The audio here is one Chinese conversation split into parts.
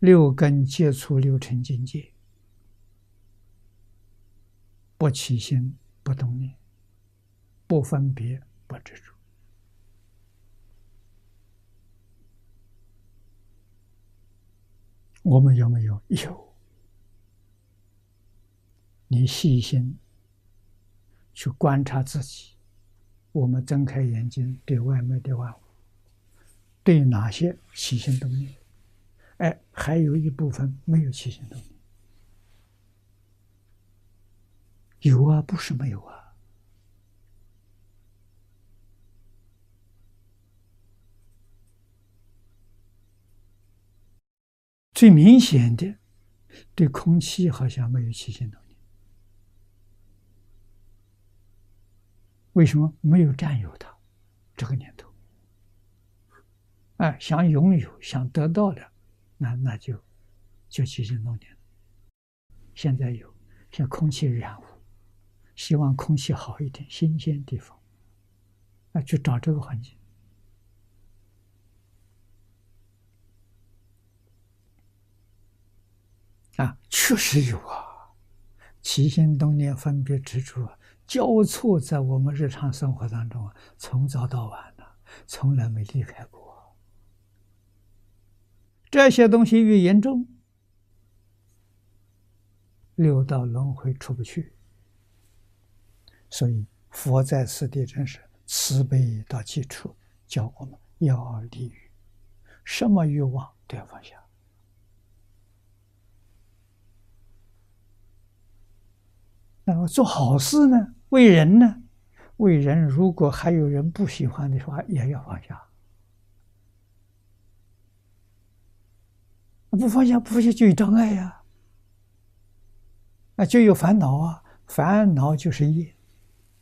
六根接触六尘境界，不起心，不动念，不分别，不执着。我们有没有？有。你细心去观察自己，我们睁开眼睛对外面的万物，对哪些起心动念？哎，还有一部分没有起心动念。有啊，不是没有啊。最明显的，对空气好像没有起心动念。为什么没有占有它这个念头？哎，想拥有、想得到的。那那就就起心动念。现在有像空气染污，希望空气好一点，新鲜地方，啊，去找这个环境。啊，确实有啊，起心动念、分别执着交错在我们日常生活当中啊，从早到晚的，从来没离开过。这些东西越严重，六道轮回出不去。所以佛在此地真是慈悲到极处，教我们要离欲，什么欲望都要放下。那么做好事呢？为人呢？为人如果还有人不喜欢的话，也要放下。不放下，不放下就有障碍呀，啊，就有烦恼啊，烦恼就是业，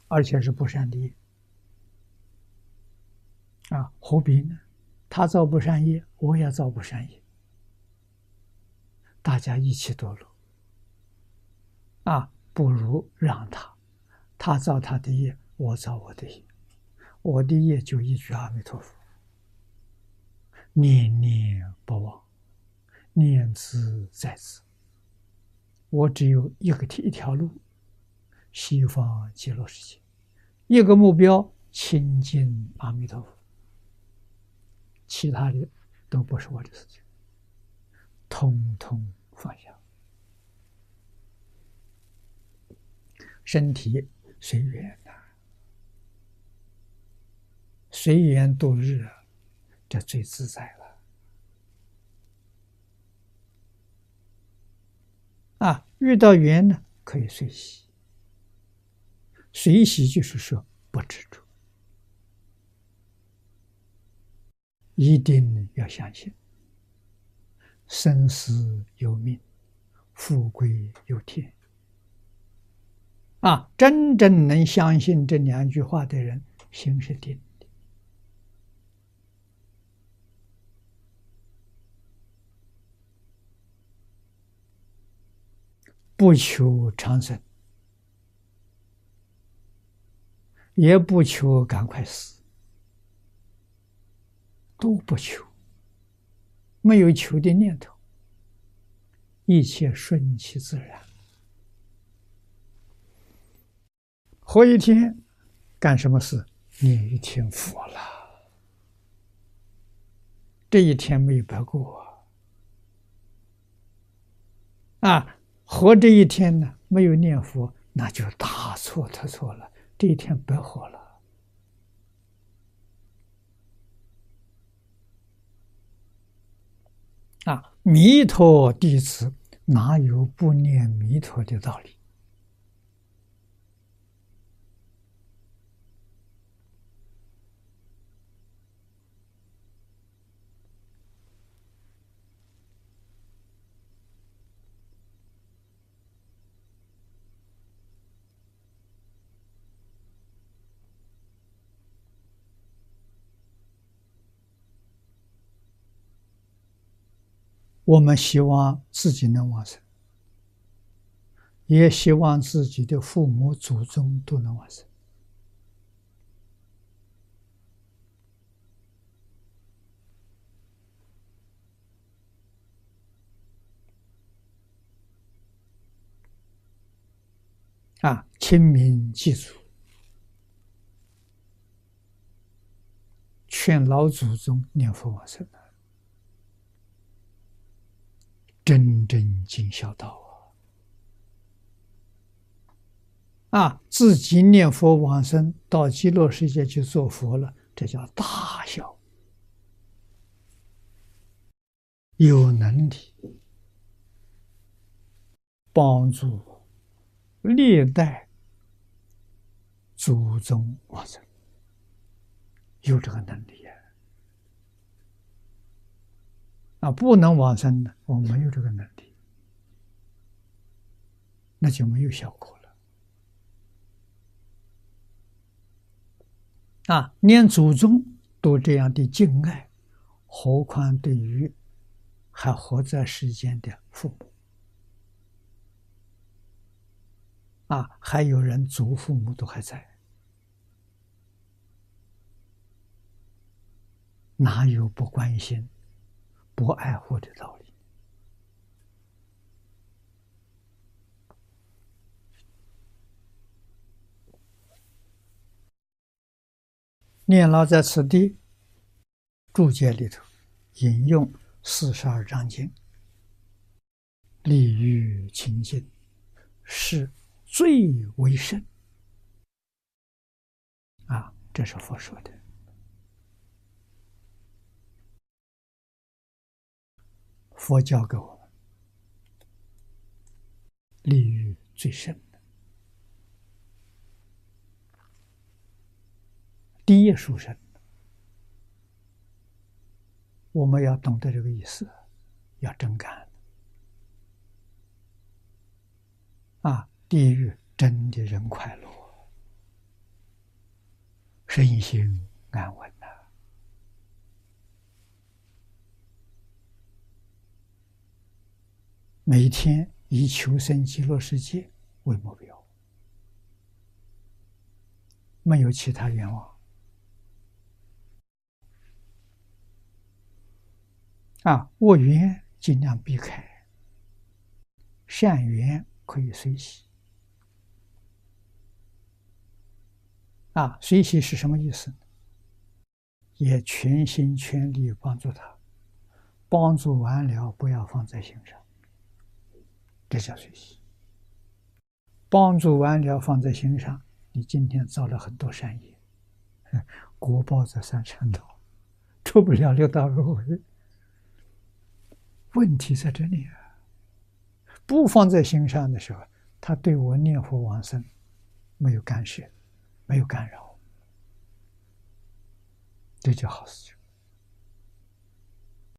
而且是不善的业，啊，何必呢？他造不善业，我也造不善业，大家一起堕落，啊，不如让他，他造他的业，我造我的业，我的业就一句阿弥陀佛，念念不忘。念兹在兹，我只有一个一条路，西方极乐世界，一个目标，亲近阿弥陀佛，其他的都不是我的事情，通通放下，身体随缘呐，随缘度日，这最自在了。啊，遇到缘呢，可以随喜。随喜就是说不执着，一定要相信生死有命，富贵有天。啊，真正能相信这两句话的人，心是定。不求长生，也不求赶快死，都不求，没有求的念头，一切顺其自然。活一天，干什么事？念一天佛了，这一天没白过啊！活这一天呢，没有念佛，那就大错特错了。这一天白活了。啊，弥陀弟子哪有不念弥陀的道理？我们希望自己能往生，也希望自己的父母祖宗都能往生。啊，清明祭祖，劝老祖宗念佛往生。真正尽孝道啊！啊，自己念佛往生到极乐世界去做佛了，这叫大孝，有能力帮助历代祖宗往生，有这个能力啊！啊，不能往生的，我没有这个能力，那就没有效果了。啊，连祖宗都这样的敬爱，何况对于还活在世间的父母？啊，还有人祖父母都还在，哪有不关心、不爱护的道理？念老在此地注解里头引用四十二章经，利欲清净是。最为甚啊！这是佛说的，佛教给我们利欲最深的第一殊胜，我们要懂得这个意思，要真干啊！地狱真的人快乐，身心安稳呐。每天以求生极乐世界为目标，没有其他愿望。啊，恶缘尽量避开，善缘可以随喜。啊，随喜是什么意思？也全心全力帮助他，帮助完了不要放在心上，这叫随喜。帮助完了放在心上，你今天造了很多善业，国报在三善道，出不了六道轮回。问题在这里啊！不放在心上的时候，他对我念佛往生没有干涉。没有干扰，这叫好事情。